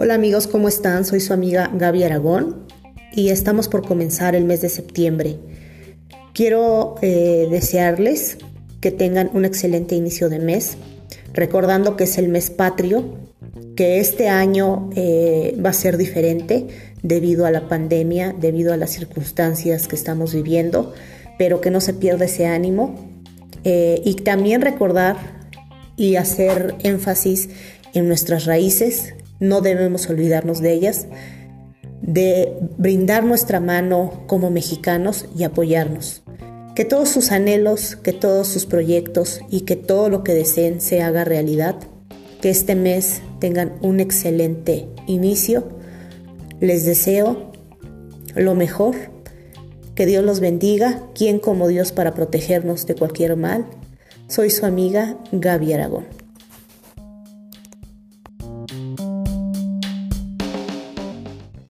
Hola amigos, ¿cómo están? Soy su amiga Gaby Aragón y estamos por comenzar el mes de septiembre. Quiero eh, desearles que tengan un excelente inicio de mes, recordando que es el mes patrio, que este año eh, va a ser diferente debido a la pandemia, debido a las circunstancias que estamos viviendo, pero que no se pierda ese ánimo. Eh, y también recordar y hacer énfasis en nuestras raíces, no debemos olvidarnos de ellas, de brindar nuestra mano como mexicanos y apoyarnos. Que todos sus anhelos, que todos sus proyectos y que todo lo que deseen se haga realidad. Que este mes tengan un excelente inicio. Les deseo lo mejor. Que Dios los bendiga. ¿Quién como Dios para protegernos de cualquier mal? Soy su amiga Gaby Aragón.